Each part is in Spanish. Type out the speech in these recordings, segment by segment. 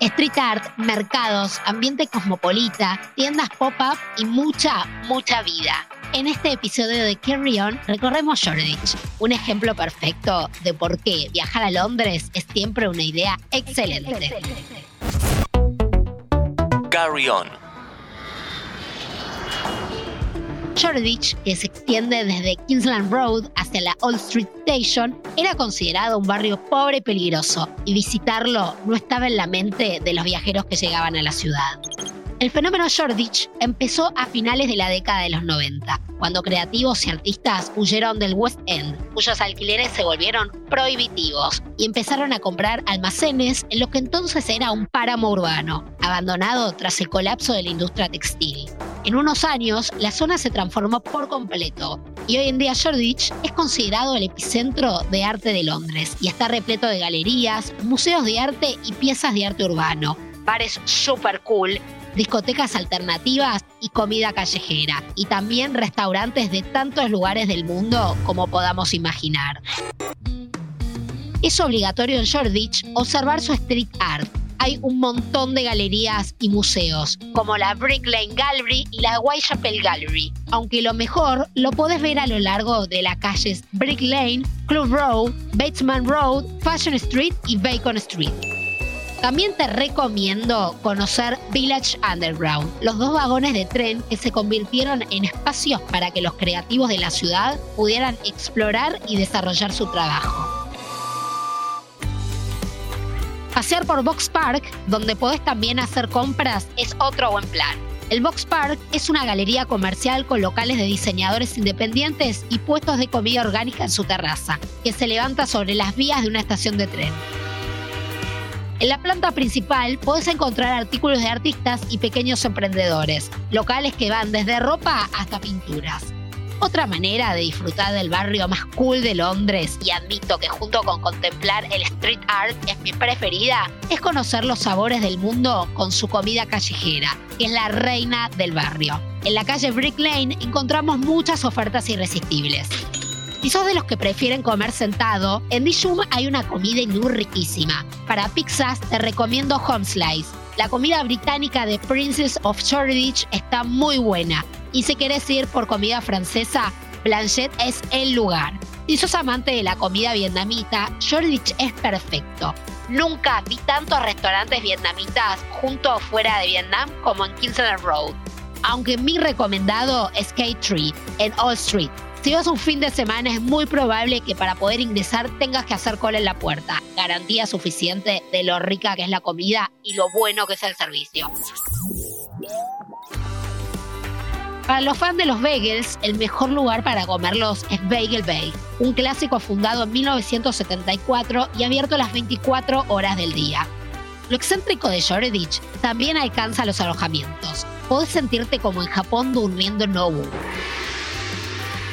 Street art, mercados, ambiente cosmopolita, tiendas pop-up y mucha, mucha vida. En este episodio de Carry On recorremos Shoreditch, un ejemplo perfecto de por qué viajar a Londres es siempre una idea excelente. Carry On Shoreditch, que se extiende desde Kingsland Road hacia la Old Street Station, era considerado un barrio pobre y peligroso, y visitarlo no estaba en la mente de los viajeros que llegaban a la ciudad. El fenómeno Shoreditch empezó a finales de la década de los 90, cuando creativos y artistas huyeron del West End, cuyos alquileres se volvieron prohibitivos y empezaron a comprar almacenes en lo que entonces era un páramo urbano, abandonado tras el colapso de la industria textil. En unos años, la zona se transformó por completo y hoy en día Shoreditch es considerado el epicentro de arte de Londres y está repleto de galerías, museos de arte y piezas de arte urbano, bares super cool, discotecas alternativas y comida callejera, y también restaurantes de tantos lugares del mundo como podamos imaginar. Es obligatorio en Shoreditch observar su street art, hay un montón de galerías y museos, como la Brick Lane Gallery y la Whitechapel Gallery. Aunque lo mejor lo podés ver a lo largo de las calles Brick Lane, Club Road, Batesman Road, Fashion Street y Bacon Street. También te recomiendo conocer Village Underground, los dos vagones de tren que se convirtieron en espacios para que los creativos de la ciudad pudieran explorar y desarrollar su trabajo. Pasear por Box Park, donde podés también hacer compras, es otro buen plan. El Box Park es una galería comercial con locales de diseñadores independientes y puestos de comida orgánica en su terraza, que se levanta sobre las vías de una estación de tren. En la planta principal podés encontrar artículos de artistas y pequeños emprendedores, locales que van desde ropa hasta pinturas. Otra manera de disfrutar del barrio más cool de Londres, y admito que junto con contemplar el street art es mi preferida, es conocer los sabores del mundo con su comida callejera, que es la reina del barrio. En la calle Brick Lane encontramos muchas ofertas irresistibles. Si sos de los que prefieren comer sentado, en Dijum hay una comida hindú riquísima. Para pizzas te recomiendo Home Slice. La comida británica de Princess of Shoreditch está muy buena y si querés ir por comida francesa, Blanchet es el lugar. Si sos amante de la comida vietnamita, Shoreditch es perfecto. Nunca vi tantos restaurantes vietnamitas junto o fuera de Vietnam como en Kingsland Road. Aunque mi recomendado es K-Tree en All Street. Si vas un fin de semana es muy probable que para poder ingresar tengas que hacer cola en la puerta. Garantía suficiente de lo rica que es la comida y lo bueno que es el servicio. Para los fans de los bagels, el mejor lugar para comerlos es Bagel Bay, un clásico fundado en 1974 y abierto las 24 horas del día. Lo excéntrico de Shoreditch también alcanza los alojamientos. Podés sentirte como en Japón durmiendo en Nobu,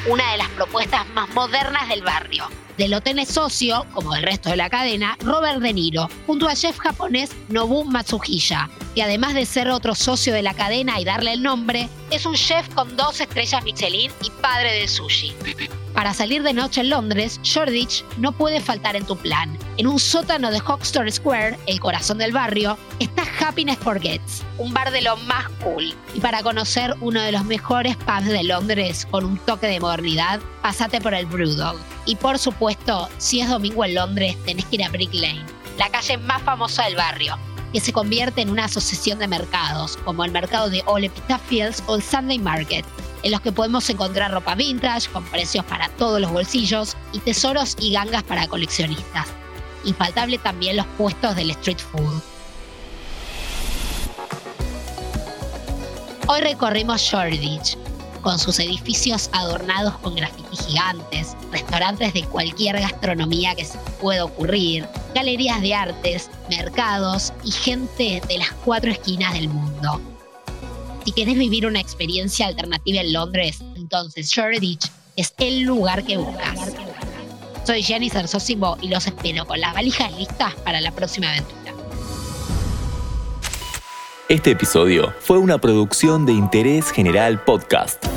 una de las propuestas más modernas del barrio. Del es socio, como el resto de la cadena, Robert De Niro, junto al chef japonés Nobu Matsuhisa, que además de ser otro socio de la cadena y darle el nombre, es un chef con dos estrellas Michelin y padre del sushi. Para salir de noche en Londres, Shoreditch no puede faltar en tu plan. En un sótano de Hoxton Square, el corazón del barrio, está Happiness Forgets, un bar de lo más cool. Y para conocer uno de los mejores pubs de Londres con un toque de modernidad, pasate por el Brewdog. Y por supuesto, si es domingo en Londres, tenés que ir a Brick Lane, la calle más famosa del barrio, que se convierte en una asociación de mercados, como el mercado de Ole Fields o el Sunday Market, en los que podemos encontrar ropa vintage con precios para todos los bolsillos y tesoros y gangas para coleccionistas. Infaltable también los puestos del street food. Hoy recorrimos Shoreditch, con sus edificios adornados con grafitis gigantes, restaurantes de cualquier gastronomía que se pueda ocurrir, galerías de artes, mercados y gente de las cuatro esquinas del mundo. Si querés vivir una experiencia alternativa en Londres, entonces Shoreditch es el lugar que buscas. Soy Jenny Sarsosimo y los espero con las valijas listas para la próxima aventura. Este episodio fue una producción de Interés General Podcast.